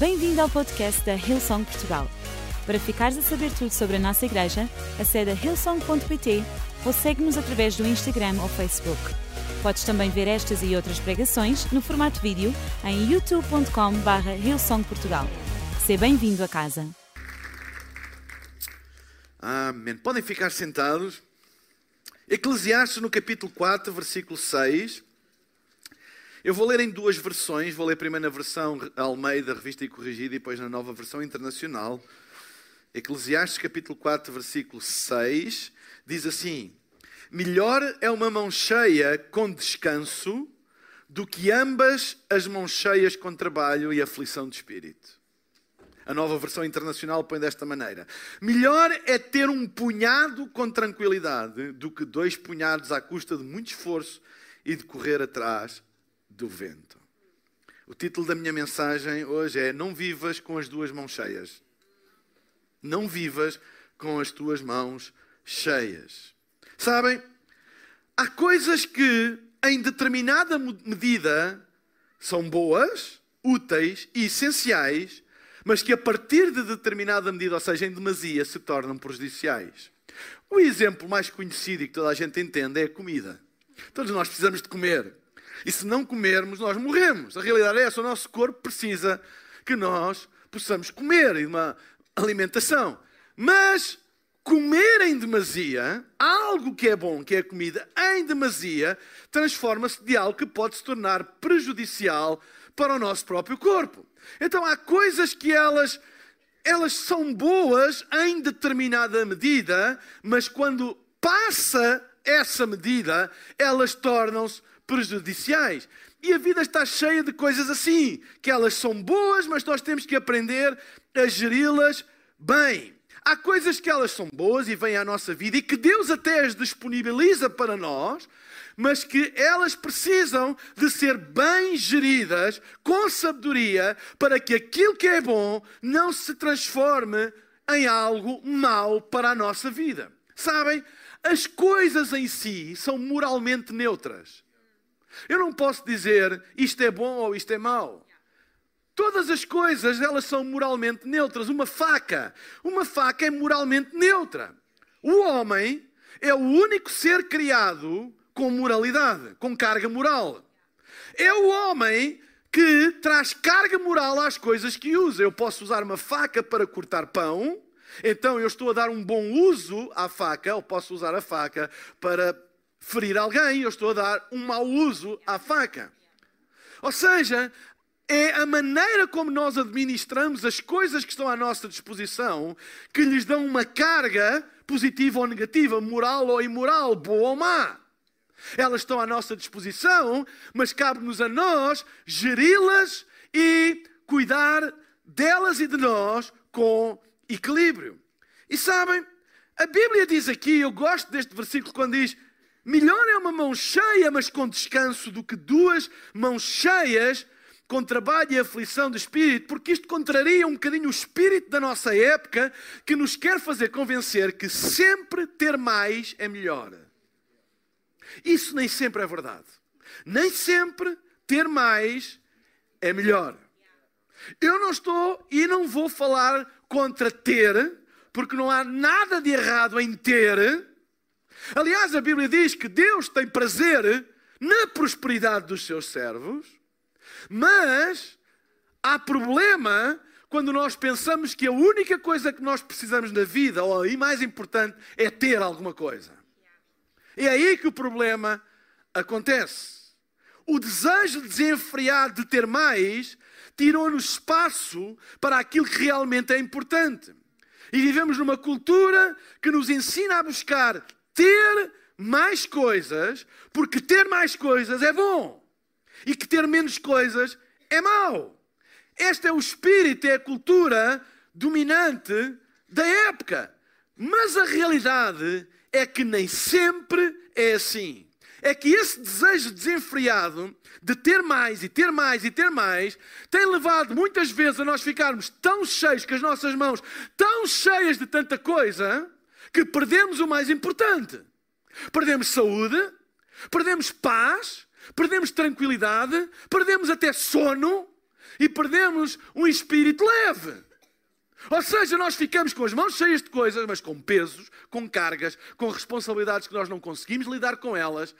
Bem-vindo ao podcast da Hillsong Portugal. Para ficares a saber tudo sobre a nossa igreja, acede a hillsong.pt ou segue-nos através do Instagram ou Facebook. Podes também ver estas e outras pregações no formato vídeo em youtube.com.br hillsongportugal. Seja bem-vindo a casa. Amém. Podem ficar sentados. Eclesiastes no capítulo 4, versículo 6. Eu vou ler em duas versões. Vou ler primeiro na versão Almeida, revista e corrigida, e depois na nova versão internacional. Eclesiastes capítulo 4, versículo 6. Diz assim: Melhor é uma mão cheia com descanso do que ambas as mãos cheias com trabalho e aflição de espírito. A nova versão internacional põe desta maneira: Melhor é ter um punhado com tranquilidade do que dois punhados à custa de muito esforço e de correr atrás do vento. O título da minha mensagem hoje é: Não vivas com as duas mãos cheias. Não vivas com as tuas mãos cheias. Sabem, há coisas que, em determinada medida, são boas, úteis e essenciais, mas que a partir de determinada medida, ou seja, em demasia, se tornam prejudiciais. O exemplo mais conhecido e que toda a gente entende é a comida. Todos nós precisamos de comer. E se não comermos, nós morremos. A realidade é essa: o nosso corpo precisa que nós possamos comer e uma alimentação. Mas comer em demasia, algo que é bom, que é comida, em demasia, transforma-se de algo que pode se tornar prejudicial para o nosso próprio corpo. Então há coisas que elas elas são boas em determinada medida, mas quando passa essa medida, elas tornam-se prejudiciais. E a vida está cheia de coisas assim, que elas são boas, mas nós temos que aprender a geri-las bem. Há coisas que elas são boas e vêm à nossa vida e que Deus até as disponibiliza para nós, mas que elas precisam de ser bem geridas, com sabedoria, para que aquilo que é bom não se transforme em algo mau para a nossa vida. Sabem, as coisas em si são moralmente neutras. Eu não posso dizer isto é bom ou isto é mau. Todas as coisas, elas são moralmente neutras. Uma faca, uma faca é moralmente neutra. O homem é o único ser criado com moralidade, com carga moral. É o homem que traz carga moral às coisas que usa. Eu posso usar uma faca para cortar pão, então eu estou a dar um bom uso à faca, ou posso usar a faca para ferir alguém, eu estou a dar um mau uso à faca. Ou seja, é a maneira como nós administramos as coisas que estão à nossa disposição que lhes dão uma carga positiva ou negativa, moral ou imoral, boa ou má. Elas estão à nossa disposição, mas cabe-nos a nós geri-las e cuidar delas e de nós com equilíbrio. E sabem, a Bíblia diz aqui, eu gosto deste versículo quando diz: Melhor é uma mão cheia, mas com descanso, do que duas mãos cheias com trabalho e aflição de espírito, porque isto contraria um bocadinho o espírito da nossa época que nos quer fazer convencer que sempre ter mais é melhor. Isso nem sempre é verdade. Nem sempre ter mais é melhor. Eu não estou e não vou falar contra ter, porque não há nada de errado em ter Aliás, a Bíblia diz que Deus tem prazer na prosperidade dos seus servos, mas há problema quando nós pensamos que a única coisa que nós precisamos na vida, ou aí mais importante, é ter alguma coisa. É aí que o problema acontece. O desejo desenfreado de ter mais tirou-nos espaço para aquilo que realmente é importante. E vivemos numa cultura que nos ensina a buscar ter mais coisas, porque ter mais coisas é bom, e que ter menos coisas é mau. Este é o espírito, é a cultura dominante da época. Mas a realidade é que nem sempre é assim. É que esse desejo desenfreado de ter mais e ter mais e ter mais tem levado muitas vezes a nós ficarmos tão cheios com as nossas mãos, tão cheias de tanta coisa, que perdemos o mais importante. Perdemos saúde, perdemos paz, perdemos tranquilidade, perdemos até sono. e perdemos um espírito leve. Ou seja, nós ficamos com as mãos cheias de coisas, mas com pesos, com cargas, com responsabilidades que nós não conseguimos lidar com elas,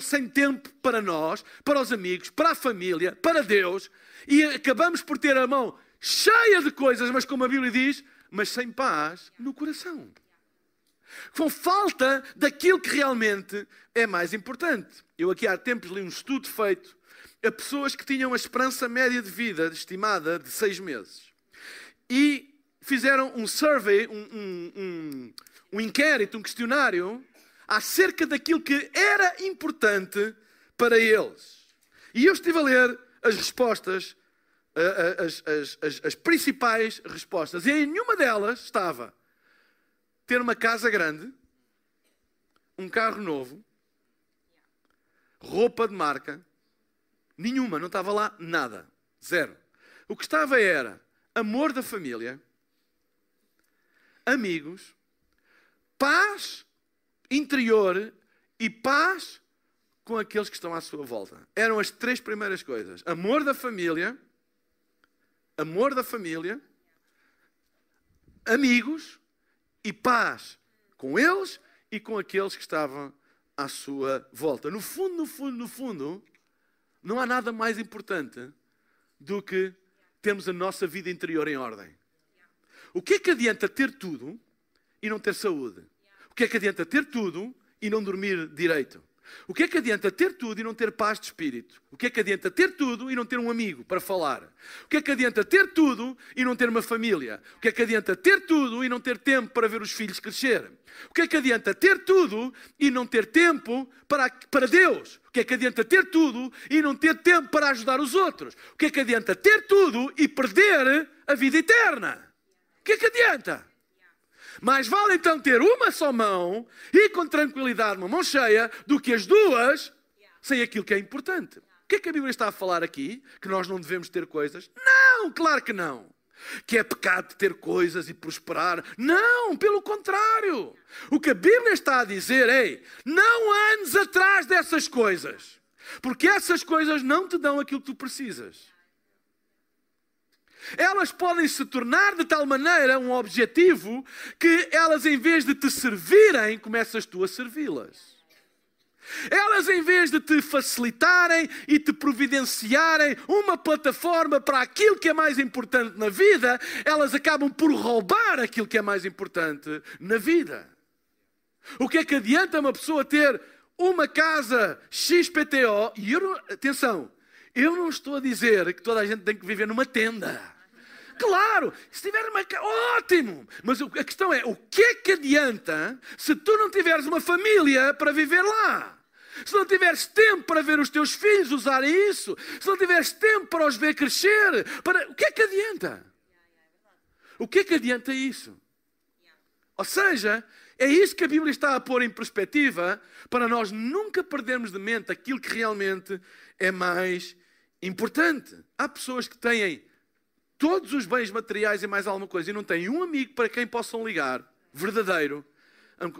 sem tempo para nós, para os amigos, para a família, para Deus, e acabamos por ter a mão cheia de coisas, mas como a Bíblia diz, mas sem paz no coração. Com falta daquilo que realmente é mais importante. Eu aqui há tempos li um estudo feito a pessoas que tinham a esperança média de vida estimada de seis meses. E fizeram um survey, um, um, um, um inquérito, um questionário acerca daquilo que era importante para eles. E eu estive a ler as respostas, as, as, as, as principais respostas, e em nenhuma delas estava ter uma casa grande, um carro novo, roupa de marca, nenhuma, não estava lá nada, zero. O que estava era amor da família, amigos, paz interior e paz com aqueles que estão à sua volta. Eram as três primeiras coisas: amor da família, amor da família, amigos e paz com eles e com aqueles que estavam à sua volta. No fundo, no fundo, no fundo, não há nada mais importante do que termos a nossa vida interior em ordem. O que é que adianta ter tudo e não ter saúde? O que é que adianta ter tudo e não dormir direito? O que é que adianta ter tudo e não ter paz de espírito? O que é que adianta ter tudo e não ter um amigo para falar? O que é que adianta ter tudo e não ter uma família? O que é que adianta ter tudo e não ter tempo para ver os filhos crescer? O que é que adianta ter tudo e não ter tempo para, para Deus? O que é que adianta ter tudo e não ter tempo para ajudar os outros? O que é que adianta ter tudo e perder a vida eterna? O que é que adianta? Mais vale então ter uma só mão e com tranquilidade uma mão cheia do que as duas sem aquilo que é importante. O que é que a Bíblia está a falar aqui? Que nós não devemos ter coisas? Não, claro que não. Que é pecado ter coisas e prosperar? Não, pelo contrário. O que a Bíblia está a dizer é: não andes atrás dessas coisas, porque essas coisas não te dão aquilo que tu precisas. Elas podem se tornar de tal maneira um objetivo que elas, em vez de te servirem, começas tu a servi-las. Elas, em vez de te facilitarem e te providenciarem uma plataforma para aquilo que é mais importante na vida, elas acabam por roubar aquilo que é mais importante na vida. O que é que adianta uma pessoa ter uma casa XPTO? E atenção, eu não estou a dizer que toda a gente tem que viver numa tenda. Claro, se tiver uma ótimo. Mas a questão é: o que é que adianta se tu não tiveres uma família para viver lá? Se não tiveres tempo para ver os teus filhos usarem isso, se não tiveres tempo para os ver crescer, para... o que é que adianta? O que é que adianta isso? Ou seja, é isso que a Bíblia está a pôr em perspectiva para nós nunca perdermos de mente aquilo que realmente é mais importante. Há pessoas que têm todos os bens materiais e mais alguma coisa e não têm um amigo para quem possam ligar, verdadeiro,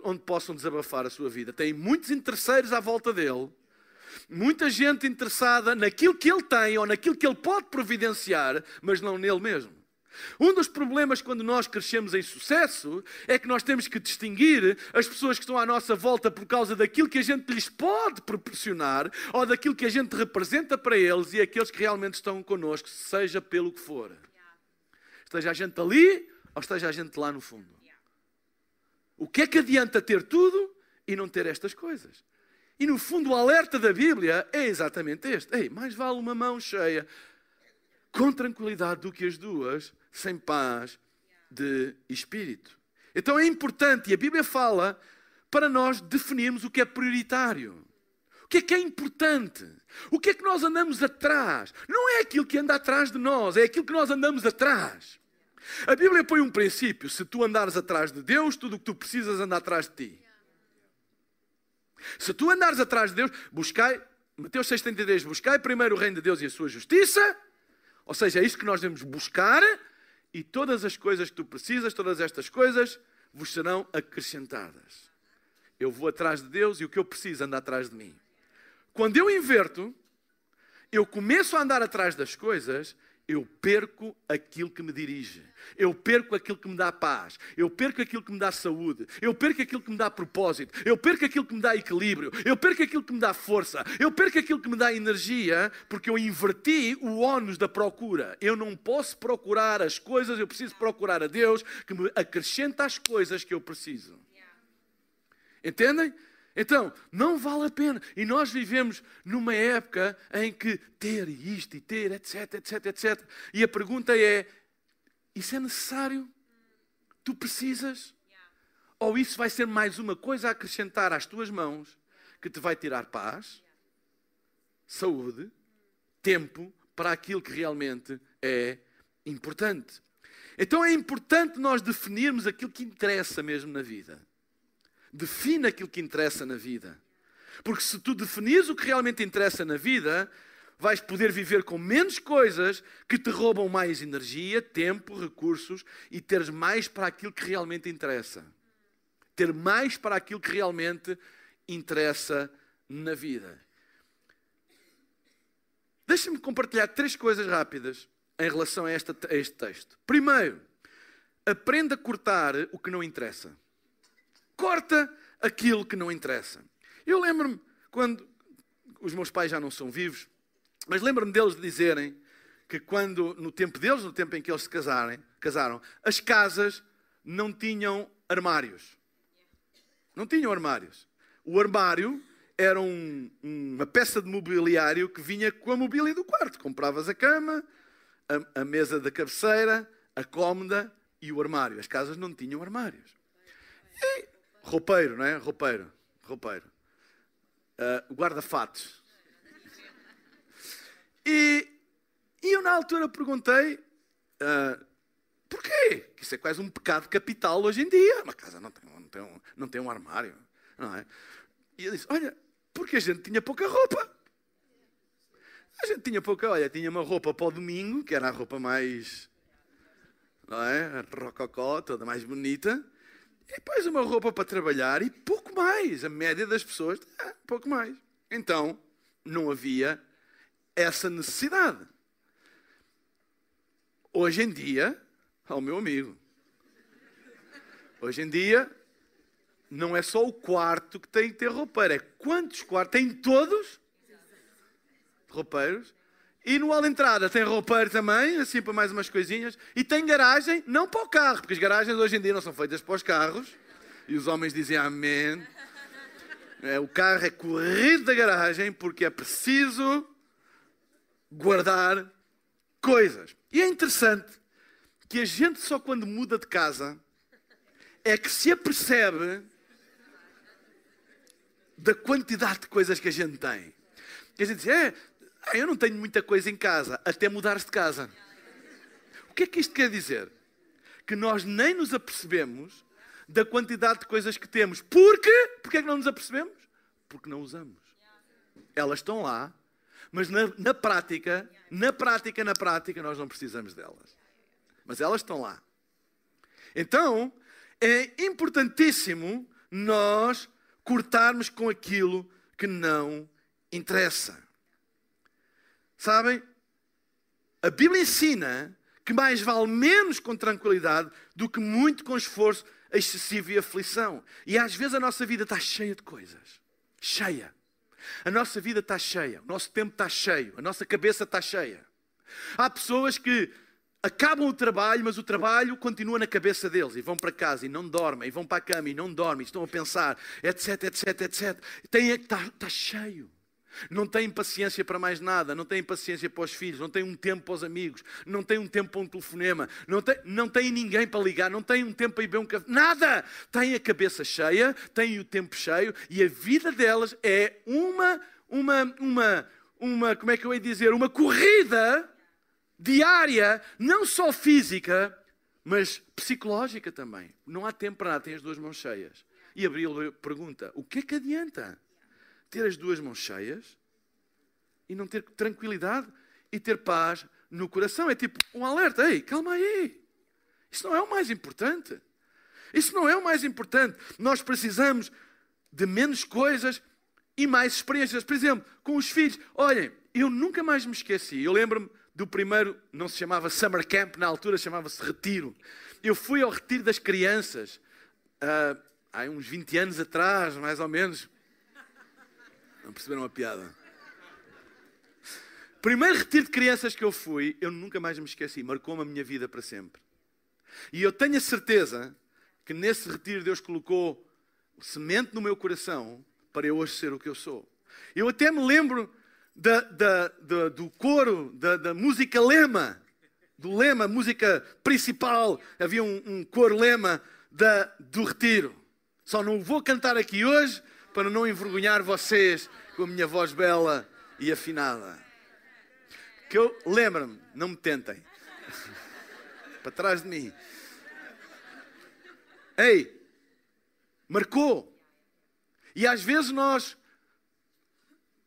onde possam desabafar a sua vida. Tem muitos interesseiros à volta dele, muita gente interessada naquilo que ele tem ou naquilo que ele pode providenciar, mas não nele mesmo. Um dos problemas quando nós crescemos em sucesso é que nós temos que distinguir as pessoas que estão à nossa volta por causa daquilo que a gente lhes pode proporcionar ou daquilo que a gente representa para eles e aqueles que realmente estão connosco, seja pelo que for. Esteja a gente ali ou esteja a gente lá no fundo. O que é que adianta ter tudo e não ter estas coisas? E no fundo o alerta da Bíblia é exatamente este. Ei, mais vale uma mão cheia com tranquilidade do que as duas sem paz de espírito. Então é importante, e a Bíblia fala, para nós definirmos o que é prioritário. O que é que é importante? O que é que nós andamos atrás? Não é aquilo que anda atrás de nós, é aquilo que nós andamos atrás. A Bíblia põe um princípio: se tu andares atrás de Deus, tudo o que tu precisas anda atrás de ti. Se tu andares atrás de Deus, buscai, Mateus 6,33, buscai primeiro o reino de Deus e a sua justiça, ou seja, é isso que nós devemos buscar, e todas as coisas que tu precisas, todas estas coisas, vos serão acrescentadas. Eu vou atrás de Deus e o que eu preciso anda atrás de mim. Quando eu inverto, eu começo a andar atrás das coisas eu perco aquilo que me dirige. Eu perco aquilo que me dá paz. Eu perco aquilo que me dá saúde. Eu perco aquilo que me dá propósito. Eu perco aquilo que me dá equilíbrio. Eu perco aquilo que me dá força. Eu perco aquilo que me dá energia porque eu inverti o ónus da procura. Eu não posso procurar as coisas, eu preciso procurar a Deus que me acrescenta as coisas que eu preciso. Entendem? Então, não vale a pena. E nós vivemos numa época em que ter isto e ter, etc, etc, etc. E a pergunta é: isso é necessário? Tu precisas? Ou isso vai ser mais uma coisa a acrescentar às tuas mãos que te vai tirar paz, saúde, tempo para aquilo que realmente é importante? Então é importante nós definirmos aquilo que interessa mesmo na vida. Define aquilo que interessa na vida. Porque se tu definires o que realmente interessa na vida, vais poder viver com menos coisas que te roubam mais energia, tempo, recursos e teres mais para aquilo que realmente interessa. Ter mais para aquilo que realmente interessa na vida. Deixa-me compartilhar três coisas rápidas em relação a, esta, a este texto. Primeiro, aprenda a cortar o que não interessa corta aquilo que não interessa. Eu lembro-me quando os meus pais já não são vivos, mas lembro-me deles dizerem que quando, no tempo deles, no tempo em que eles se casarem, casaram, as casas não tinham armários. Não tinham armários. O armário era um, uma peça de mobiliário que vinha com a mobília do quarto. Compravas a cama, a, a mesa da cabeceira, a cómoda e o armário. As casas não tinham armários. E Roupeiro, não é? Roupeiro. Roupeiro. Uh, Guarda-fatos. E, e eu na altura perguntei uh, porquê? Isso é quase um pecado capital hoje em dia. Uma casa não tem, não tem, um, não tem um armário. Não é? E ele disse, olha, porque a gente tinha pouca roupa. A gente tinha pouca, olha, tinha uma roupa para o domingo, que era a roupa mais, não é? Rococó, toda mais bonita. E depois uma roupa para trabalhar e pouco mais. A média das pessoas, é, pouco mais. Então, não havia essa necessidade. Hoje em dia, ao meu amigo, hoje em dia, não é só o quarto que tem que ter roupeiro, é quantos quartos? Tem todos roupeiros. E no hall entrada tem roupeiro também, assim para mais umas coisinhas. E tem garagem, não para o carro, porque as garagens hoje em dia não são feitas para os carros. E os homens dizem amém. É, o carro é corrido da garagem porque é preciso guardar coisas. E é interessante que a gente só quando muda de casa é que se apercebe da quantidade de coisas que a gente tem. Que a gente diz, é, ah, eu não tenho muita coisa em casa, até mudar-se de casa. O que é que isto quer dizer? Que nós nem nos apercebemos da quantidade de coisas que temos. Porquê? Porquê é que não nos apercebemos? Porque não usamos. Elas estão lá, mas na, na prática, na prática, na prática, nós não precisamos delas. Mas elas estão lá. Então, é importantíssimo nós cortarmos com aquilo que não interessa. Sabem? A Bíblia ensina que mais vale menos com tranquilidade do que muito com esforço excessivo e aflição. E às vezes a nossa vida está cheia de coisas. Cheia. A nossa vida está cheia. O nosso tempo está cheio. A nossa cabeça está cheia. Há pessoas que acabam o trabalho, mas o trabalho continua na cabeça deles e vão para casa e não dormem, e vão para a cama e não dormem, estão a pensar, etc, etc, etc. Tem, está, está cheio. Não tem paciência para mais nada, não tem paciência para os filhos, não tem um tempo para os amigos, não tem um tempo para um telefonema, não tem, não tem ninguém para ligar, não tem um tempo para ir beber um café, nada! Tem a cabeça cheia, tem o tempo cheio e a vida delas é uma, uma, uma, uma, como é que eu ia dizer, uma corrida diária, não só física, mas psicológica também. Não há tempo para nada, tem as duas mãos cheias. E Abril pergunta: o que é que adianta? Ter as duas mãos cheias e não ter tranquilidade e ter paz no coração. É tipo um alerta: ei, calma aí. Isso não é o mais importante. Isso não é o mais importante. Nós precisamos de menos coisas e mais experiências. Por exemplo, com os filhos. Olhem, eu nunca mais me esqueci. Eu lembro-me do primeiro, não se chamava Summer Camp, na altura chamava-se Retiro. Eu fui ao Retiro das Crianças, uh, há uns 20 anos atrás, mais ou menos. Não perceberam a piada? Primeiro retiro de crianças que eu fui, eu nunca mais me esqueci, marcou-me a minha vida para sempre. E eu tenho a certeza que nesse retiro Deus colocou semente no meu coração para eu hoje ser o que eu sou. Eu até me lembro da, da, da, do coro, da, música lema, do lema, música principal. Havia um, um coro lema do retiro. Só não vou cantar aqui hoje para não envergonhar vocês com a minha voz bela e afinada. Que eu lembro-me, não me tentem. para trás de mim. Ei, marcou. E às vezes nós.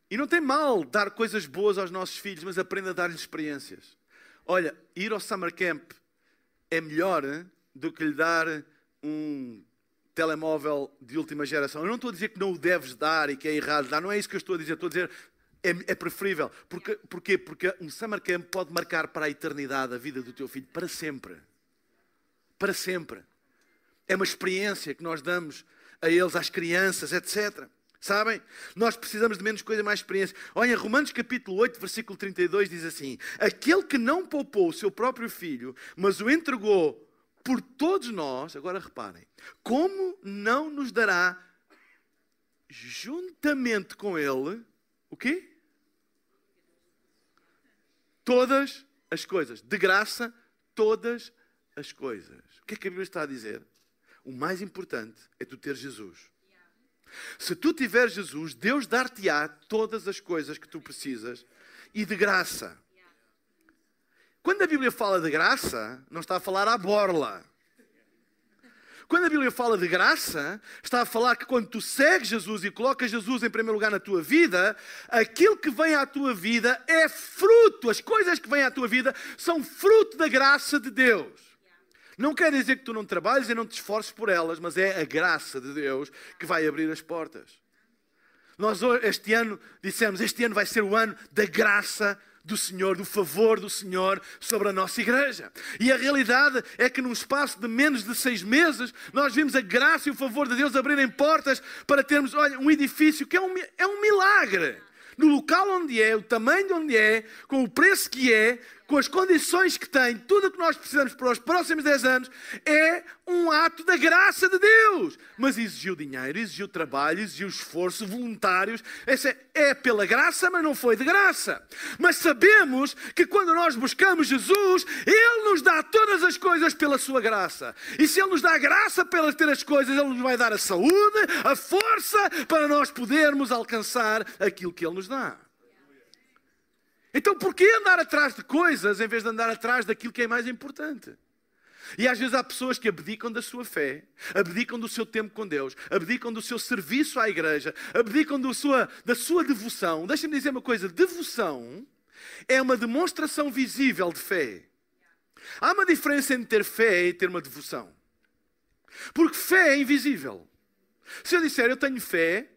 E não tem mal dar coisas boas aos nossos filhos, mas aprenda a dar-lhes experiências. Olha, ir ao summer camp é melhor do que lhe dar um telemóvel de última geração. Eu não estou a dizer que não o deves dar e que é errado dar, não é isso que eu estou a dizer. Estou a dizer é, é preferível. Porque, porquê? Porque um summer camp pode marcar para a eternidade a vida do teu filho, para sempre. Para sempre. É uma experiência que nós damos a eles, às crianças, etc. Sabem? Nós precisamos de menos coisa, mais experiência. Olha, Romanos capítulo 8, versículo 32 diz assim: Aquele que não poupou o seu próprio filho, mas o entregou por todos nós, agora reparem, como não nos dará juntamente com ele o quê? Todas as coisas. De graça, todas as coisas. O que é que a Bíblia está a dizer? O mais importante é tu ter Jesus. Se tu tiver Jesus, Deus dar-te-á todas as coisas que tu precisas e de graça. Quando a Bíblia fala de graça, não está a falar à borla. Quando a Bíblia fala de graça, está a falar que quando tu segues Jesus e colocas Jesus em primeiro lugar na tua vida, aquilo que vem à tua vida é fruto, as coisas que vêm à tua vida são fruto da graça de Deus. Não quer dizer que tu não trabalhes e não te esforces por elas, mas é a graça de Deus que vai abrir as portas. Nós este ano dissemos, este ano vai ser o ano da graça do Senhor, do favor do Senhor sobre a nossa igreja. E a realidade é que num espaço de menos de seis meses, nós vimos a graça e o favor de Deus abrirem portas para termos, olha, um edifício que é um, é um milagre no local onde é, o tamanho de onde é, com o preço que é, com as condições que tem, tudo o que nós precisamos para os próximos 10 anos, é um ato da graça de Deus. Mas exigiu dinheiro, exigiu trabalho, exigiu esforço, voluntários. Essa é, é pela graça, mas não foi de graça. Mas sabemos que quando nós buscamos Jesus, Ele nos dá todas as coisas pela sua graça. E se Ele nos dá a graça para ter as coisas, Ele nos vai dar a saúde, a força para nós podermos alcançar aquilo que Ele nos dá. Então, por que andar atrás de coisas em vez de andar atrás daquilo que é mais importante? E às vezes há pessoas que abdicam da sua fé, abdicam do seu tempo com Deus, abdicam do seu serviço à igreja, abdicam do sua, da sua devoção. Deixa-me dizer uma coisa: devoção é uma demonstração visível de fé. Há uma diferença entre ter fé e ter uma devoção. Porque fé é invisível. Se eu disser eu tenho fé,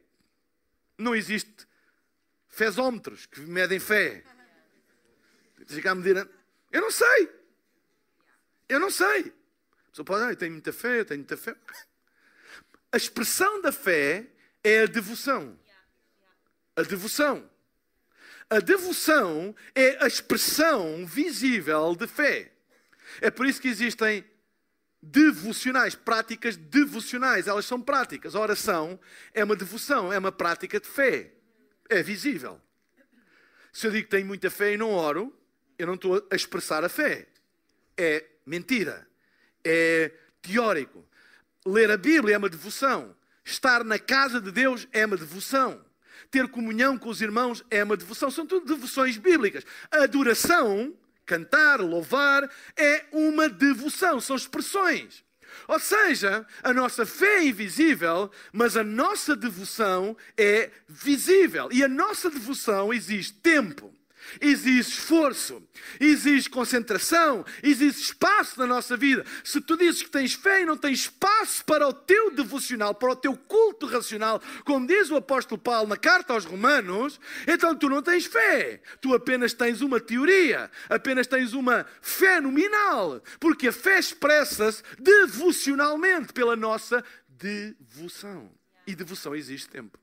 não existe fezómetros que medem fé. Chegar a medir. Eu não sei. Eu não sei. A pessoa pode, ah, eu tenho muita fé, eu tenho muita fé. A expressão da fé é a devoção. A devoção. A devoção é a expressão visível de fé. É por isso que existem devocionais, práticas devocionais. Elas são práticas. A oração é uma devoção, é uma prática de fé. É visível. Se eu digo que tenho muita fé e não oro, eu não estou a expressar a fé. É mentira. É teórico. Ler a Bíblia é uma devoção. Estar na casa de Deus é uma devoção. Ter comunhão com os irmãos é uma devoção. São tudo devoções bíblicas. A adoração, cantar, louvar, é uma devoção. São expressões. Ou seja, a nossa fé é invisível, mas a nossa devoção é visível. E a nossa devoção exige tempo, exige esforço, exige concentração, exige espaço na nossa vida. Se tu dizes que tens fé e não tens espaço para o teu devocional, para o teu culto racional, como diz o apóstolo Paulo na carta aos Romanos, então tu não tens fé. Tu apenas tens uma teoria, apenas tens uma fé nominal, porque a fé expressa-se devocionalmente pela nossa devoção. E devoção exige tempo.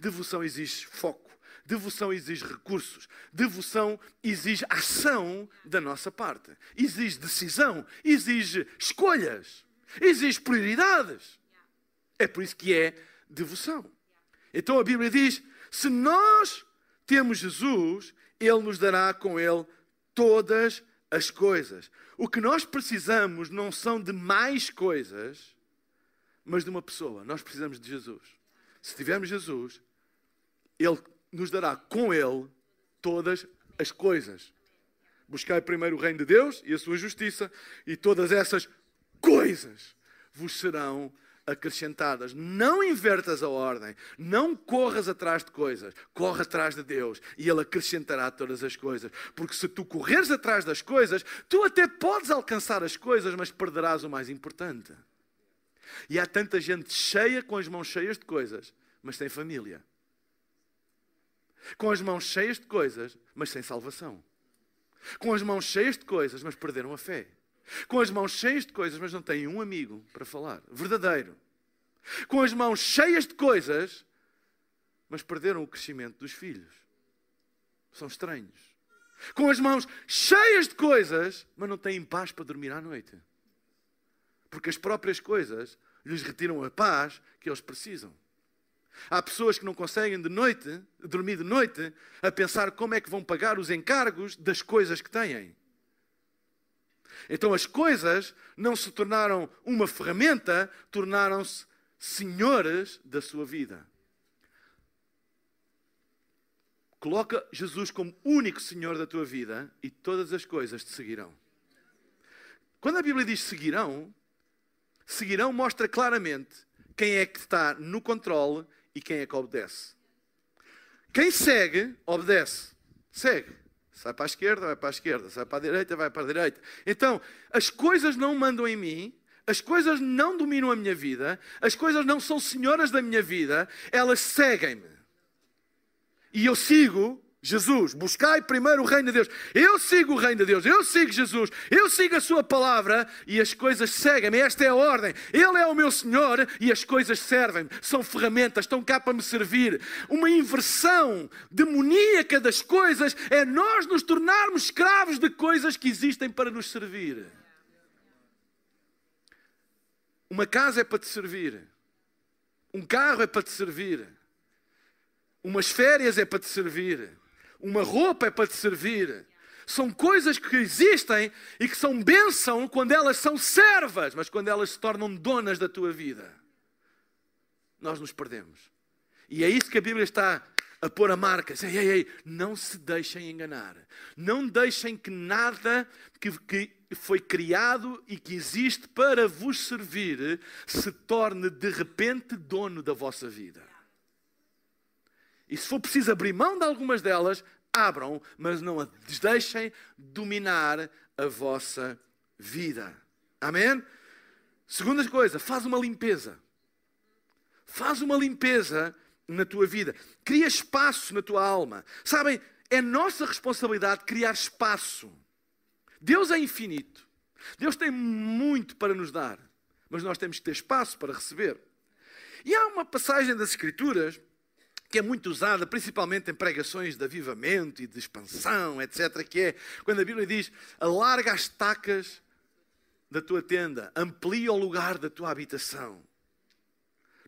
Devoção exige foco. Devoção exige recursos. Devoção exige ação da nossa parte. Exige decisão. Exige escolhas. Exige prioridades. É por isso que é devoção. Então a Bíblia diz: se nós temos Jesus, Ele nos dará com Ele todas as coisas. O que nós precisamos não são de mais coisas, mas de uma pessoa. Nós precisamos de Jesus. Se tivermos Jesus, Ele nos dará com Ele todas as coisas. Buscai primeiro o reino de Deus e a sua justiça, e todas essas coisas vos serão acrescentadas. Não invertas a ordem, não corras atrás de coisas, corre atrás de Deus e Ele acrescentará todas as coisas. Porque se tu correres atrás das coisas, tu até podes alcançar as coisas, mas perderás o mais importante. E há tanta gente cheia com as mãos cheias de coisas, mas sem família com as mãos cheias de coisas, mas sem salvação. Com as mãos cheias de coisas, mas perderam a fé. Com as mãos cheias de coisas, mas não têm um amigo para falar, verdadeiro. Com as mãos cheias de coisas, mas perderam o crescimento dos filhos. São estranhos. Com as mãos cheias de coisas, mas não têm paz para dormir à noite. Porque as próprias coisas lhes retiram a paz que eles precisam. Há pessoas que não conseguem de noite, dormir de noite, a pensar como é que vão pagar os encargos das coisas que têm. Então as coisas não se tornaram uma ferramenta, tornaram-se senhoras da sua vida. Coloca Jesus como único Senhor da tua vida e todas as coisas te seguirão. Quando a Bíblia diz seguirão, seguirão mostra claramente quem é que está no controle e quem é que obedece. Quem segue, obedece. Segue. Sai para a esquerda, vai para a esquerda. Sai para a direita, vai para a direita. Então, as coisas não mandam em mim, as coisas não dominam a minha vida, as coisas não são senhoras da minha vida, elas seguem-me. E eu sigo Jesus, buscai primeiro o reino de Deus. Eu sigo o reino de Deus, eu sigo Jesus, eu sigo a Sua palavra e as coisas seguem-me. Esta é a ordem. Ele é o meu Senhor e as coisas servem-me. São ferramentas, estão cá para me servir. Uma inversão demoníaca das coisas é nós nos tornarmos escravos de coisas que existem para nos servir. Uma casa é para te servir, um carro é para te servir, umas férias é para te servir uma roupa é para te servir. São coisas que existem e que são bênção quando elas são servas, mas quando elas se tornam donas da tua vida, nós nos perdemos. E é isso que a Bíblia está a pôr a marca. Ei, ei, ei, não se deixem enganar. Não deixem que nada que, que foi criado e que existe para vos servir se torne de repente dono da vossa vida. E se for preciso abrir mão de algumas delas, abram, mas não as deixem dominar a vossa vida. Amém? Segunda coisa, faz uma limpeza. Faz uma limpeza na tua vida. Cria espaço na tua alma. Sabem, é nossa responsabilidade criar espaço. Deus é infinito. Deus tem muito para nos dar, mas nós temos que ter espaço para receber. E há uma passagem das Escrituras que é muito usada principalmente em pregações de avivamento e de expansão, etc., que é quando a Bíblia diz: alarga as tacas da tua tenda, amplia o lugar da tua habitação.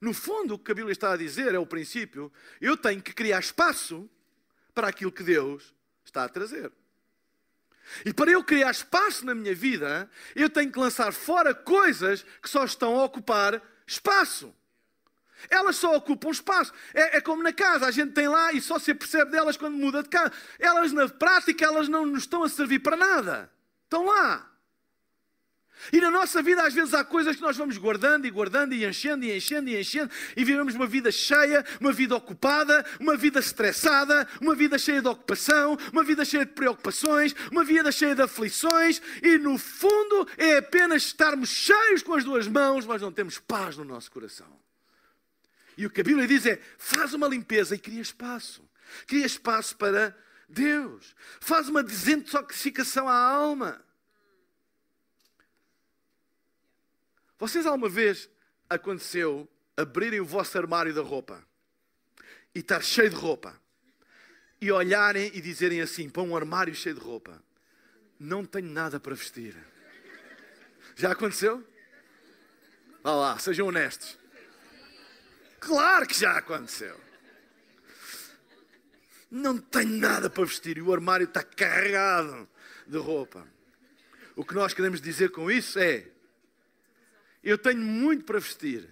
No fundo, o que a Bíblia está a dizer é o princípio: eu tenho que criar espaço para aquilo que Deus está a trazer. E para eu criar espaço na minha vida, eu tenho que lançar fora coisas que só estão a ocupar espaço. Elas só ocupam espaço. É, é, como na casa, a gente tem lá e só se percebe delas quando muda de casa. Elas, na prática, elas não nos estão a servir para nada. Estão lá. E na nossa vida, às vezes, há coisas que nós vamos guardando e guardando e enchendo e enchendo e enchendo e vivemos uma vida cheia, uma vida ocupada, uma vida estressada, uma vida cheia de ocupação, uma vida cheia de preocupações, uma vida cheia de aflições e, no fundo, é apenas estarmos cheios com as duas mãos, mas não temos paz no nosso coração. E o que a Bíblia diz é: faz uma limpeza e cria espaço. Cria espaço para Deus. Faz uma desintoxicação à alma. Vocês alguma vez aconteceu abrirem o vosso armário da roupa e estar cheio de roupa e olharem e dizerem assim para um armário cheio de roupa: Não tenho nada para vestir. Já aconteceu? Vá lá, sejam honestos. Claro que já aconteceu. Não tenho nada para vestir e o armário está carregado de roupa. O que nós queremos dizer com isso é: eu tenho muito para vestir.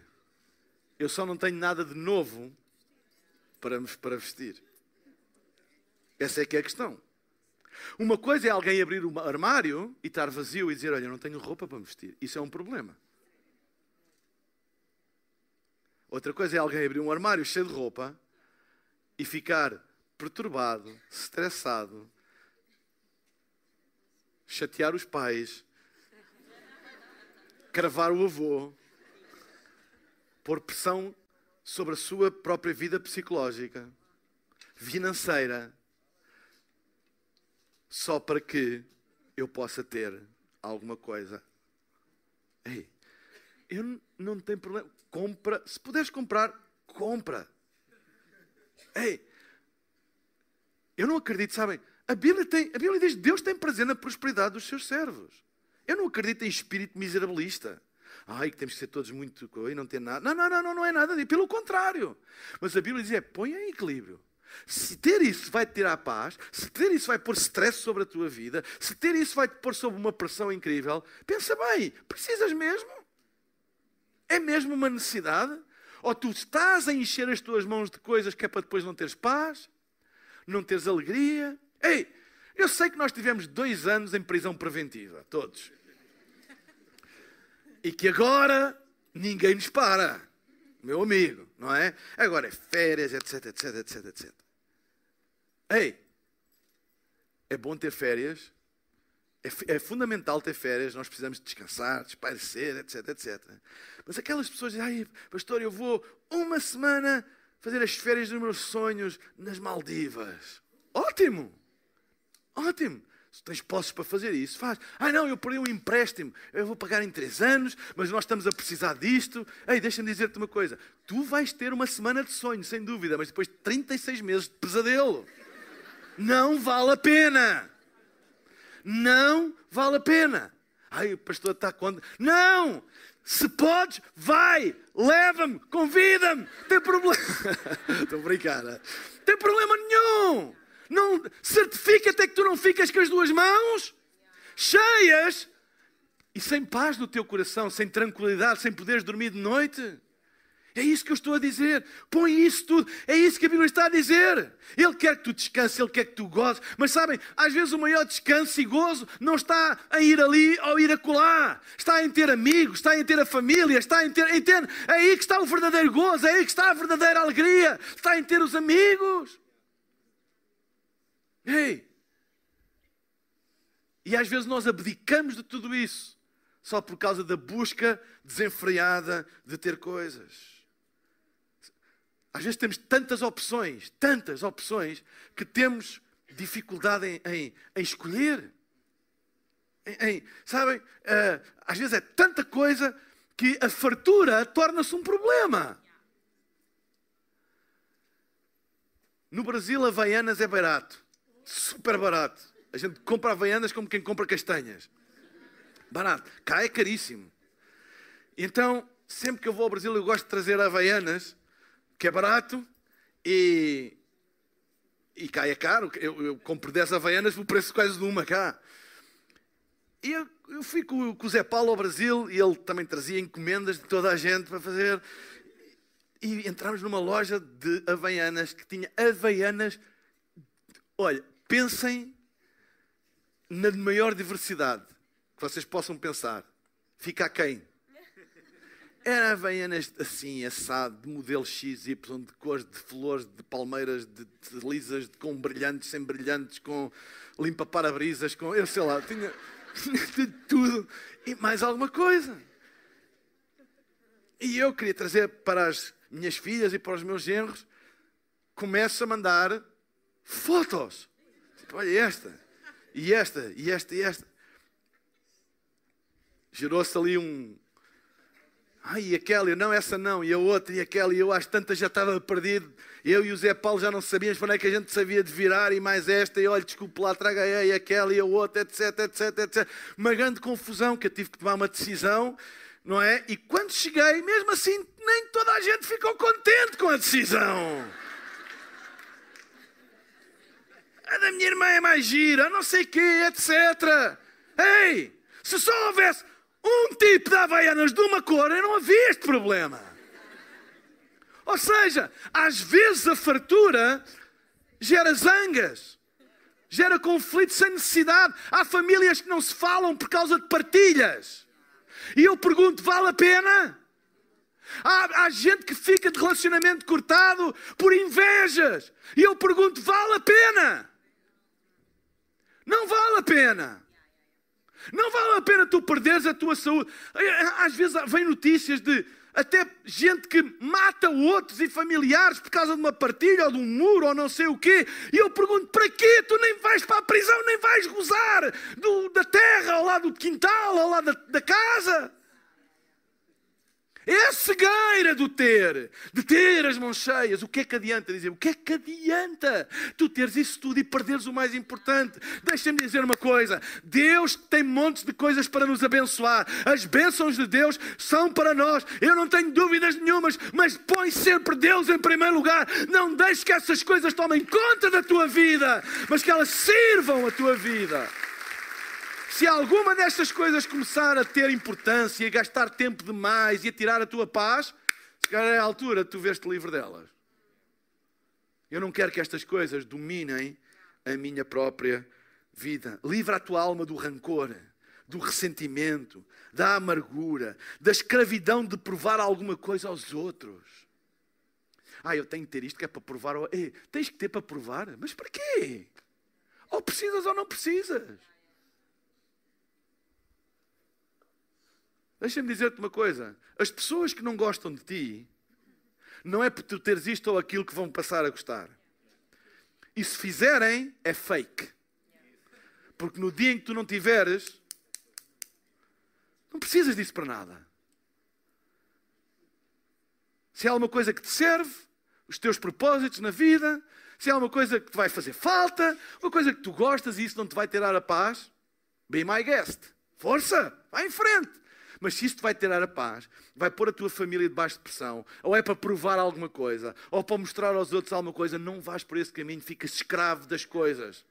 Eu só não tenho nada de novo para, para vestir. Essa é que é a questão. Uma coisa é alguém abrir um armário e estar vazio e dizer: Olha, não tenho roupa para vestir. Isso é um problema. Outra coisa é alguém abrir um armário cheio de roupa e ficar perturbado, estressado, chatear os pais, cravar o avô, pôr pressão sobre a sua própria vida psicológica, financeira, só para que eu possa ter alguma coisa. Ei, eu não tenho problema. Compra, se puderes comprar, compra. Ei, eu não acredito, sabem? A Bíblia, tem, a Bíblia diz que Deus tem prazer na prosperidade dos seus servos. Eu não acredito em espírito miserabilista. Ai, que temos que ser todos muito e não ter nada. Não, não, não, não, é nada disso. Pelo contrário. Mas a Bíblia diz: é, põe em equilíbrio. Se ter isso vai te tirar paz, se ter isso vai pôr stress sobre a tua vida, se ter isso vai te pôr sob uma pressão incrível, pensa bem, precisas mesmo? É mesmo uma necessidade? Ou tu estás a encher as tuas mãos de coisas que é para depois não teres paz, não teres alegria? Ei, eu sei que nós tivemos dois anos em prisão preventiva, todos. E que agora ninguém nos para, meu amigo, não é? Agora é férias, etc, etc, etc, etc. Ei, é bom ter férias, é, é, fundamental ter férias, nós precisamos descansar, espairecer, etc, etc. Mas aquelas pessoas dizem, ai, pastor, eu vou uma semana fazer as férias dos meus sonhos nas Maldivas. Ótimo! Ótimo. Se tens posses para fazer isso, faz. Ah, não, eu perdi um empréstimo, eu vou pagar em três anos, mas nós estamos a precisar disto. Ei, deixa-me dizer-te uma coisa: tu vais ter uma semana de sonho, sem dúvida, mas depois de 36 meses de pesadelo. Não vale a pena. Não vale a pena. Ai, o pastor está contra. Não! Se podes, vai, leva-me, convida-me. Tem problema. Estou a brincar. Tem problema nenhum. Não certifica até que tu não ficas com as duas mãos cheias e sem paz no teu coração, sem tranquilidade, sem poderes dormir de noite. É isso que eu estou a dizer. Põe isso tudo. É isso que a Bíblia está a dizer. Ele quer que tu descanses, Ele quer que tu gozes. Mas sabem, às vezes o maior descanso e gozo não está em ir ali ou ir acolá. Está em ter amigos, está em ter a família, está em ter, ter. É aí que está o verdadeiro gozo, é aí que está a verdadeira alegria. Está em ter os amigos. Ei! E às vezes nós abdicamos de tudo isso só por causa da busca desenfreada de ter coisas. Às vezes temos tantas opções, tantas opções, que temos dificuldade em, em, em escolher. Em, em, sabem? Uh, às vezes é tanta coisa que a fartura torna-se um problema. No Brasil, Havaianas é barato super barato. A gente compra havaianas como quem compra castanhas. Barato. Cá é caríssimo. Então, sempre que eu vou ao Brasil, eu gosto de trazer havaianas, que é barato, e, e cá é caro. Eu, eu compro 10 havaianas pelo preço quase de uma cá. E eu, eu fui com, com o Zé Paulo ao Brasil e ele também trazia encomendas de toda a gente para fazer. E entramos numa loja de havaianas que tinha havaianas. Olha, pensem na maior diversidade que vocês possam pensar. fica a quem? Era havaianas assim, assado, de modelo X, Y, de cores, de flores, de palmeiras, de, de lisas, de, com brilhantes, sem brilhantes, com limpa-parabrisas, com, eu sei lá, tinha, tinha de tudo e mais alguma coisa. E eu queria trazer para as minhas filhas e para os meus genros, começo a mandar fotos. Tipo, olha esta, e esta, e esta, e esta. Gerou-se ali um, Ai, e aquela, não, essa não, e a outra, e aquela, e eu às tantas já estava perdido. Eu e o Zé Paulo já não sabíamos para onde é que a gente sabia de virar, e mais esta, e olha, desculpe lá, traga aí, aquela, e a outra, etc, etc, etc. Uma grande confusão que eu tive que tomar uma decisão, não é? E quando cheguei, mesmo assim, nem toda a gente ficou contente com a decisão. A da minha irmã é mais gira, não sei o quê, etc. Ei, se só houvesse um tipo de havaianas de uma cor e não havia este problema. Ou seja, às vezes a fartura gera zangas, gera conflitos sem necessidade. Há famílias que não se falam por causa de partilhas. E eu pergunto: vale a pena? Há, há, gente que fica de relacionamento cortado por invejas. E eu pergunto: vale a pena? Não vale a pena. Não vale a pena tu perderes a tua saúde. Às vezes vem notícias de até gente que mata outros e familiares por causa de uma partilha ou de um muro ou não sei o quê. E eu pergunto: para quê? Tu nem vais para a prisão, nem vais gozar do, da terra, ao lado do quintal, ao lado da, da casa. É a cegueira do ter, de ter as mãos cheias. O que é que adianta dizer? O que é que adianta tu teres isso tudo e perderes o mais importante? Deixa-me dizer uma coisa: Deus tem montes de coisas para nos abençoar. As bênçãos de Deus são para nós. Eu não tenho dúvidas nenhumas, mas põe sempre Deus em primeiro lugar. Não deixes que essas coisas tomem conta da tua vida, mas que elas sirvam a tua vida. Se alguma destas coisas começar a ter importância e a gastar tempo demais e a tirar a tua paz, se calhar é a altura de tu veres-te livre delas. Eu não quero que estas coisas dominem a minha própria vida. Livra a tua alma do rancor, do ressentimento, da amargura, da escravidão de provar alguma coisa aos outros. Ah, eu tenho que ter isto que é para provar. Ei, tens que ter para provar. Mas para quê? Ou precisas ou não precisas. Deixa-me dizer-te uma coisa: as pessoas que não gostam de ti, não é por tu teres isto ou aquilo que vão passar a gostar. E se fizerem, é fake. Porque no dia em que tu não tiveres, não precisas disso para nada. Se há uma coisa que te serve, os teus propósitos na vida, se há uma coisa que te vai fazer falta, uma coisa que tu gostas e isso não te vai tirar a paz, be my guest. Força, vai em frente. Mas se isto vai tirar a paz, vai pôr a tua família debaixo de pressão, ou é para provar alguma coisa, ou para mostrar aos outros alguma coisa, não vais por esse caminho, ficas escravo das coisas.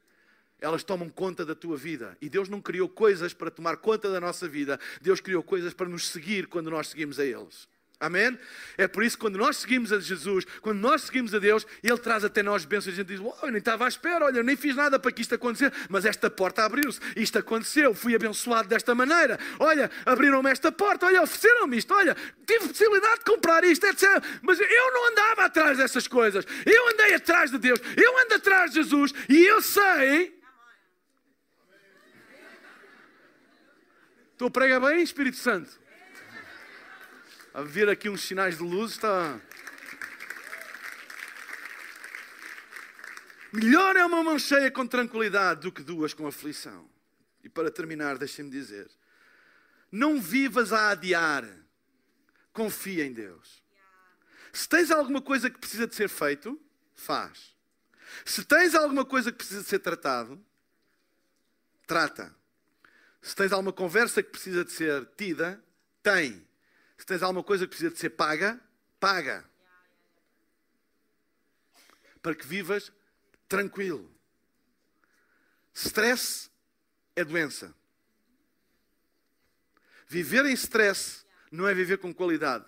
Elas tomam conta da tua vida. E Deus não criou coisas para tomar conta da nossa vida. Deus criou coisas para nos seguir quando nós seguimos a eles. Amém? É por isso que quando nós seguimos a Jesus, quando nós seguimos a Deus, Ele traz até nós bênçãos. A gente diz: oh, Eu nem estava à espera, olha, eu nem fiz nada para que isto acontecesse, mas esta porta abriu-se, isto aconteceu, fui abençoado desta maneira. Olha, abriram-me esta porta, olha, ofereceram-me isto, olha, tive possibilidade de comprar isto, etc. Mas eu não andava atrás dessas coisas, eu andei atrás de Deus, eu ando atrás de Jesus e eu sei. Estou a pregar bem, Espírito Santo? A ver aqui uns sinais de luz, está. Melhor é uma mão cheia com tranquilidade do que duas com aflição. E para terminar, deixem-me dizer: não vivas a adiar, confia em Deus. Se tens alguma coisa que precisa de ser feito, faz. Se tens alguma coisa que precisa de ser tratado, trata. Se tens alguma conversa que precisa de ser tida, tem. Se tens alguma coisa que precisa de ser paga, paga. Para que vivas tranquilo. Stress é doença. Viver em stress não é viver com qualidade.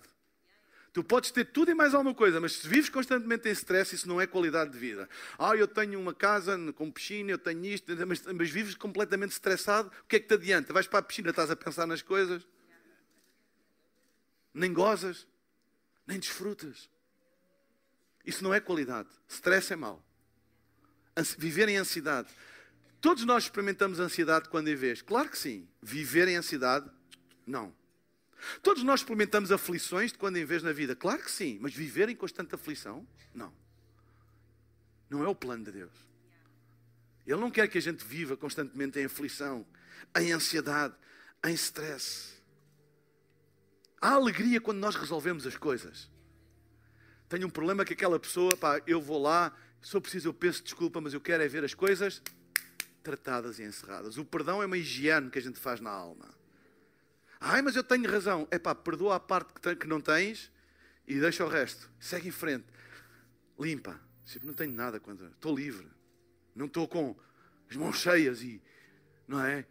Tu podes ter tudo e mais alguma coisa, mas se vives constantemente em stress, isso não é qualidade de vida. Ah, eu tenho uma casa com piscina, eu tenho isto, mas, mas vives completamente estressado, o que é que te adianta? Vais para a piscina, estás a pensar nas coisas? Nem gozas, nem desfrutas. Isso não é qualidade. Stress é mau. Viver em ansiedade. Todos nós experimentamos ansiedade quando em vez. Claro que sim. Viver em ansiedade, não. Todos nós experimentamos aflições de quando em vez na vida. Claro que sim. Mas viver em constante aflição, não. Não é o plano de Deus. Ele não quer que a gente viva constantemente em aflição, em ansiedade, em stress. Há alegria quando nós resolvemos as coisas. Tenho um problema que aquela pessoa, pá, eu vou lá, se eu preciso eu peço desculpa, mas eu quero é ver as coisas tratadas e encerradas. O perdão é uma higiene que a gente faz na alma. Ai, mas eu tenho razão. É pá, perdoa a parte que não tens e deixa o resto. Segue em frente. Limpa. Tipo, não tenho nada contra. Estou livre. Não estou com as mãos cheias e, não é?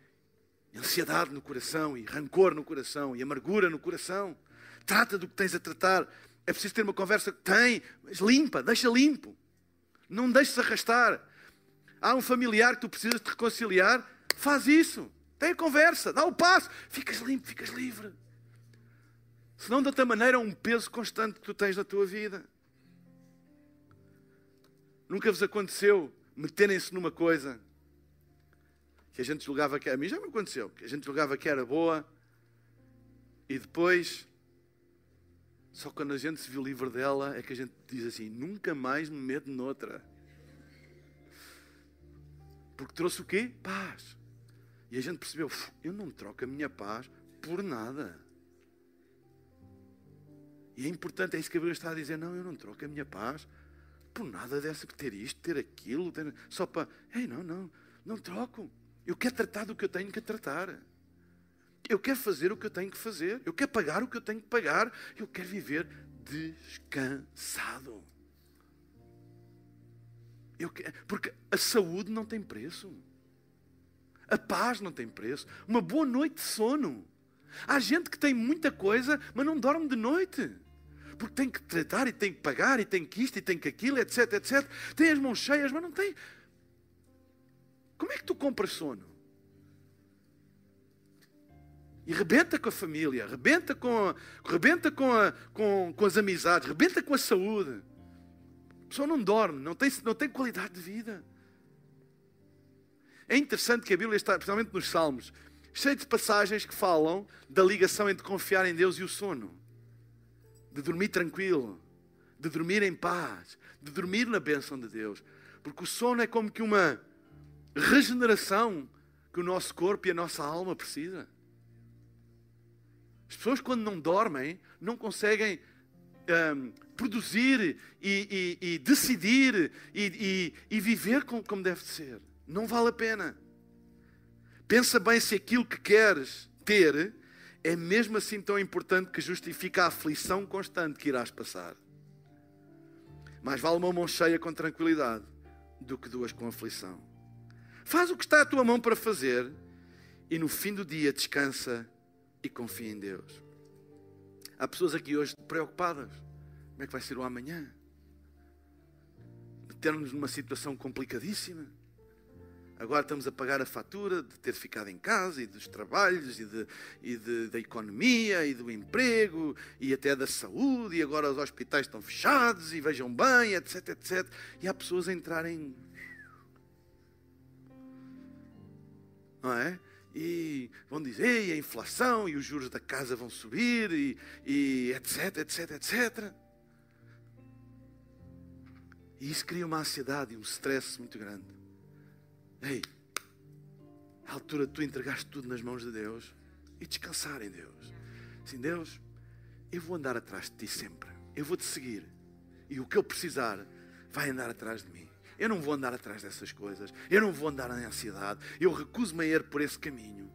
Ansiedade no coração e rancor no coração e amargura no coração. Trata do que tens a tratar. É preciso ter uma conversa. Tem, mas limpa, deixa limpo. Não deixes arrastar. Há um familiar que tu precisas te reconciliar. Faz isso. Tem a conversa, dá o passo. Ficas limpo, ficas livre. Senão, da tua maneira, é um peso constante que tu tens na tua vida. Nunca vos aconteceu meterem-se numa coisa que a gente julgava que. A mim já me aconteceu, que a gente julgava que era boa e depois, só quando a gente se viu livre dela, é que a gente diz assim: nunca mais me meto noutra. Porque trouxe o quê? Paz. E a gente percebeu: eu não troco a minha paz por nada. E é importante, é isso que a Bíblia está a dizer: não, eu não troco a minha paz por nada dessa, ter isto, ter aquilo, ter, só para. Ei, não, não, não troco. Eu quero tratar do que eu tenho que tratar. Eu quero fazer o que eu tenho que fazer. Eu quero pagar o que eu tenho que pagar. Eu quero viver descansado. Quero, porque a saúde não tem preço. A paz não tem preço. Uma boa noite de sono. Há gente que tem muita coisa, mas não dorme de noite. Porque tem que tratar e tem que pagar e tem que isto e tem que aquilo, etc, etc. Tem as mãos cheias, mas não tem. Como é que tu compras sono? E rebenta com a família, rebenta com, rebenta com, a, com, com as amizades, rebenta com a saúde. A pessoa não dorme, não tem, não tem qualidade de vida. É interessante que a Bíblia está, principalmente nos Salmos, cheia de passagens que falam da ligação entre confiar em Deus e o sono. De dormir tranquilo, de dormir em paz, de dormir na bênção de Deus. Porque o sono é como que uma regeneração que o nosso corpo e a nossa alma precisa. As pessoas, quando não dormem, não conseguem um, produzir e, e, e decidir e, e, viver como, como deve ser. Não vale a pena. Pensa bem se aquilo que queres ter é mesmo assim tão importante que justifica a aflição constante que irás passar. Mais vale uma mão cheia com tranquilidade do que duas com aflição. Faz o que está à tua mão para fazer e no fim do dia descansa e confia em Deus. Há pessoas aqui hoje preocupadas. Como é que vai ser o amanhã? Meter-nos numa situação complicadíssima. Agora estamos a pagar a fatura de ter ficado em casa e dos trabalhos e, de, e de, da economia e do emprego e até da saúde. E agora os hospitais estão fechados e vejam bem, etc, etc. E há pessoas a entrarem não é? E vão dizer, e a inflação, e os juros da casa vão subir, e, e etc, etc, etc. E isso cria uma ansiedade e um stress muito grande. Ei, à altura tu entregaste tudo nas mãos de Deus e descansar em Deus. Sim, Deus, eu vou andar atrás de ti sempre. Eu vou te seguir. E o que eu precisar vai andar atrás de mim. Eu não vou andar atrás dessas coisas. Eu não vou andar em ansiedade. Eu recuso-me a ir por esse caminho.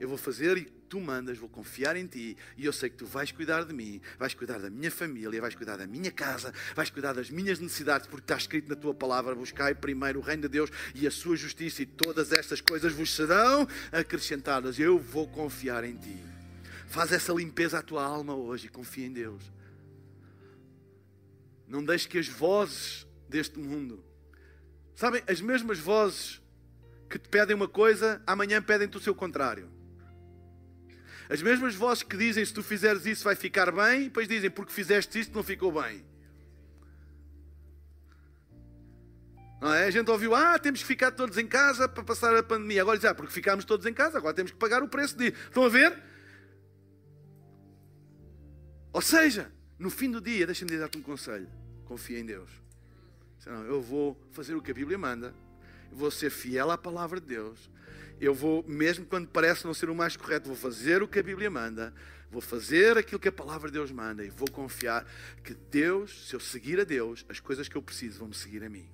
Eu vou fazer e tu mandas, vou confiar em ti e eu sei que tu vais cuidar de mim, vais cuidar da minha família, vais cuidar da minha casa, vais cuidar das minhas necessidades, porque está escrito na tua palavra: buscai primeiro o reino de Deus e a sua justiça, e todas estas coisas vos serão acrescentadas. Eu vou confiar em ti. Faz essa limpeza à tua alma hoje e confia em Deus. Não deixe que as vozes deste mundo Sabem, as mesmas vozes que te pedem uma coisa, amanhã pedem-te o seu contrário. As mesmas vozes que dizem se tu fizeres isso vai ficar bem, depois dizem porque fizeste isto não ficou bem. Não é? A gente ouviu, ah, temos que ficar todos em casa para passar a pandemia. Agora diz, ah, porque ficámos todos em casa, agora temos que pagar o preço de. Estão a ver? Ou seja, no fim do dia, deixa-me dar-te um conselho. Confia em Deus. Eu vou fazer o que a Bíblia manda, vou ser fiel à palavra de Deus. Eu vou, mesmo quando parece não ser o mais correto, vou fazer o que a Bíblia manda, vou fazer aquilo que a palavra de Deus manda e vou confiar que Deus, se eu seguir a Deus, as coisas que eu preciso vão me seguir a mim.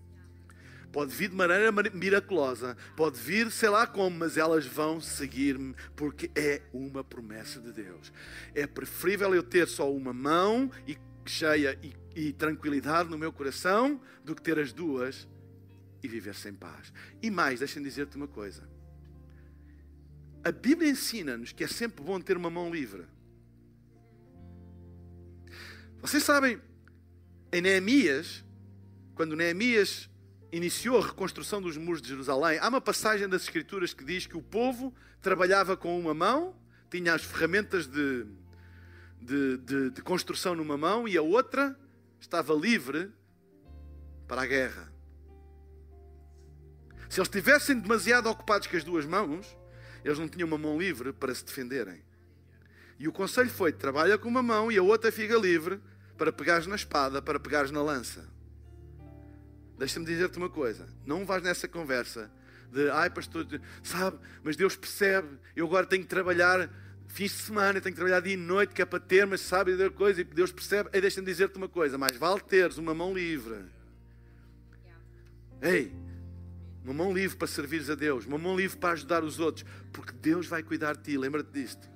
Pode vir de maneira miraculosa, pode vir sei lá como, mas elas vão seguir-me porque é uma promessa de Deus. É preferível eu ter só uma mão e cheia e, e tranquilidade no meu coração do que ter as duas e viver sem paz. E mais, deixem-me dizer-te uma coisa. A Bíblia ensina-nos que é sempre bom ter uma mão livre. Vocês sabem, em Neemias, quando Neemias iniciou a reconstrução dos muros de Jerusalém, há uma passagem das Escrituras que diz que o povo trabalhava com uma mão, tinha as ferramentas de, de, de, de construção numa mão e a outra estava livre para a guerra. Se eles estivessem demasiado ocupados com as duas mãos, eles não tinham uma mão livre para se defenderem. E o conselho foi: trabalha com uma mão e a outra fica livre para pegares na espada, para pegares na lança. Deixa-me dizer-te uma coisa: não vais nessa conversa de, ai, pastor, sabe, mas Deus percebe, eu agora tenho que trabalhar fins de semana, tenho que trabalhar dia e noite, que é para ter, mas sabe de coisa, e Deus percebe. Ei, deixa-me dizer-te uma coisa: mais vale teres uma mão livre. Ei, uma mão livre para servires a Deus, uma mão livre para ajudar os outros, porque Deus vai cuidar de ti, lembra-te disto.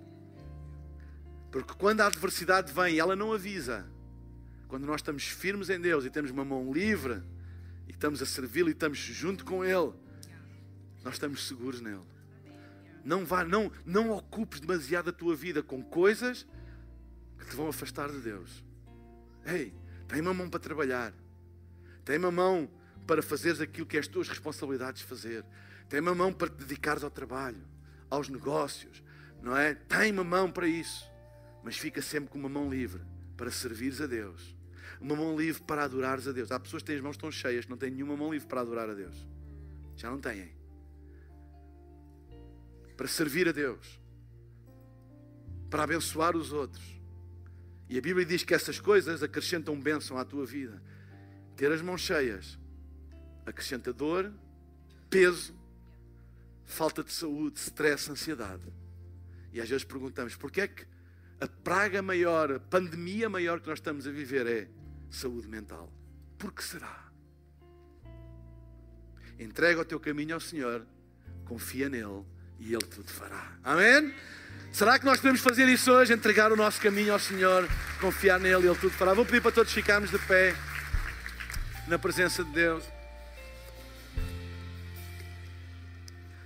Porque quando a adversidade vem, ela não avisa. Quando nós estamos firmes em Deus e temos uma mão livre e estamos a servi-lo e estamos junto com Ele, nós estamos seguros nele. Não vá, não, não ocupes demasiado a tua vida com coisas que te vão afastar de Deus. Ei, tem uma mão para trabalhar. Tem uma mão para fazeres aquilo que é as tuas responsabilidades fazer. Tem uma mão para te dedicares ao trabalho, aos negócios, não é? Tem uma mão para isso, mas fica sempre com uma mão livre para servires a Deus. Uma mão livre para adorares a Deus. Há pessoas que têm as mãos tão cheias que não têm nenhuma mão livre para adorar a Deus. Já não têm. Para servir a Deus. Para abençoar os outros. E a Bíblia diz que essas coisas acrescentam bênção à tua vida. Ter as mãos cheias acrescenta dor, peso, falta de saúde, stress, ansiedade. E às vezes perguntamos: porquê é que a praga maior, a pandemia maior que nós estamos a viver é saúde mental? Por que será? Entrega o teu caminho ao Senhor, confia nele e Ele tudo fará. Amém? Será que nós podemos fazer isso hoje? Entregar o nosso caminho ao Senhor, confiar nele Ele tudo fará. Vou pedir para todos ficarmos de pé na presença de Deus.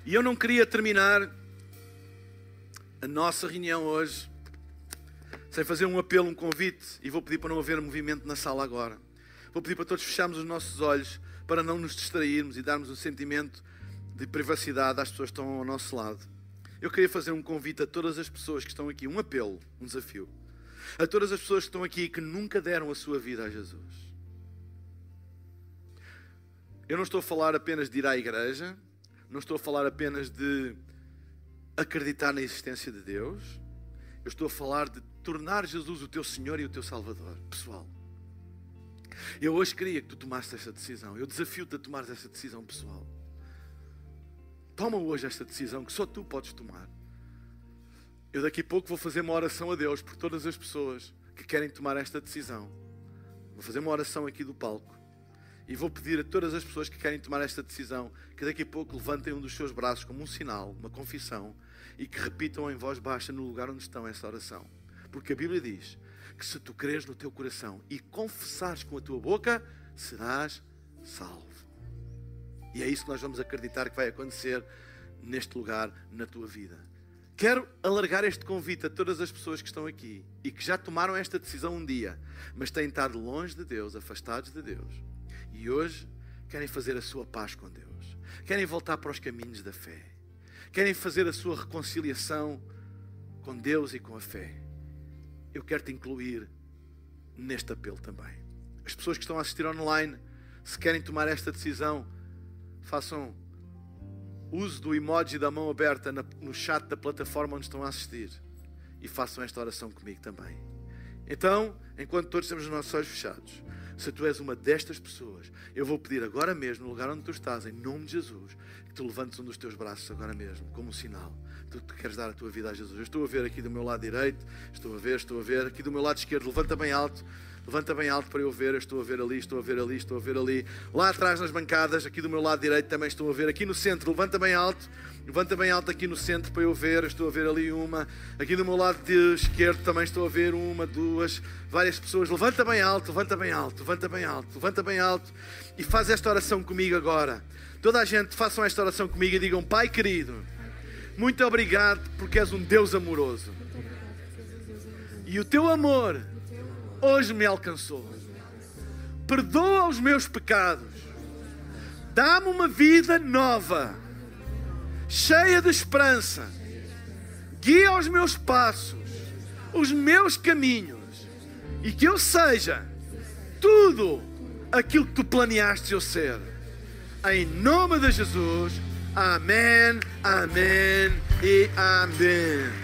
E eu não queria terminar a nossa reunião hoje sem fazer um apelo, um convite, e vou pedir para não haver movimento na sala agora. Vou pedir para todos fecharmos os nossos olhos para não nos distrairmos e darmos um sentimento de privacidade às pessoas que estão ao nosso lado. Eu queria fazer um convite a todas as pessoas que estão aqui, um apelo, um desafio. A todas as pessoas que estão aqui que nunca deram a sua vida a Jesus. Eu não estou a falar apenas de ir à igreja, não estou a falar apenas de acreditar na existência de Deus. Eu estou a falar de tornar Jesus o teu Senhor e o teu Salvador, pessoal. Eu hoje queria que tu tomasses essa decisão. Eu desafio-te a tomar essa decisão, pessoal. Toma hoje esta decisão que só tu podes tomar. Eu daqui a pouco vou fazer uma oração a Deus por todas as pessoas que querem tomar esta decisão. Vou fazer uma oração aqui do palco. E vou pedir a todas as pessoas que querem tomar esta decisão que daqui a pouco levantem um dos seus braços como um sinal, uma confissão, e que repitam em voz baixa no lugar onde estão essa oração. Porque a Bíblia diz que se tu creres no teu coração e confessares com a tua boca, serás salvo. E é isso que nós vamos acreditar que vai acontecer neste lugar, na tua vida. Quero alargar este convite a todas as pessoas que estão aqui e que já tomaram esta decisão um dia, mas têm estado longe de Deus, afastados de Deus e hoje querem fazer a sua paz com Deus, querem voltar para os caminhos da fé, querem fazer a sua reconciliação com Deus e com a fé, eu quero te incluir neste apelo também. As pessoas que estão a assistir online, se querem tomar esta decisão, façam uso do emoji da mão aberta no chat da plataforma onde estão a assistir e façam esta oração comigo também. Então, enquanto todos temos os nossos olhos fechados, se tu és uma destas pessoas, eu vou pedir agora mesmo, no lugar onde tu estás, em nome de Jesus, que tu levantes um dos teus braços agora mesmo, como um sinal. Tu queres dar a tua vida a Jesus. Eu estou a ver aqui do meu lado direito, estou a ver, estou a ver, aqui do meu lado esquerdo, levanta bem alto. Levanta bem alto para eu ver. Eu estou a ver ali, estou a ver ali, estou a ver ali. Lá atrás nas bancadas, aqui do meu lado direito também estou a ver. Aqui no centro, levanta bem alto. Levanta bem alto aqui no centro para eu ver. Eu estou a ver ali uma. Aqui do meu lado esquerdo também estou a ver uma, duas, várias pessoas. Levanta bem alto, levanta bem alto, levanta bem alto, levanta bem alto. E faz esta oração comigo agora. Toda a gente façam esta oração comigo e digam: Pai querido, muito obrigado porque és um Deus amoroso. E o teu amor hoje me alcançou. Perdoa os meus pecados. Dá-me uma vida nova, cheia de esperança. Guia os meus passos, os meus caminhos, e que eu seja tudo aquilo que tu planeaste eu ser. Em nome de Jesus. Amém, amém e amém.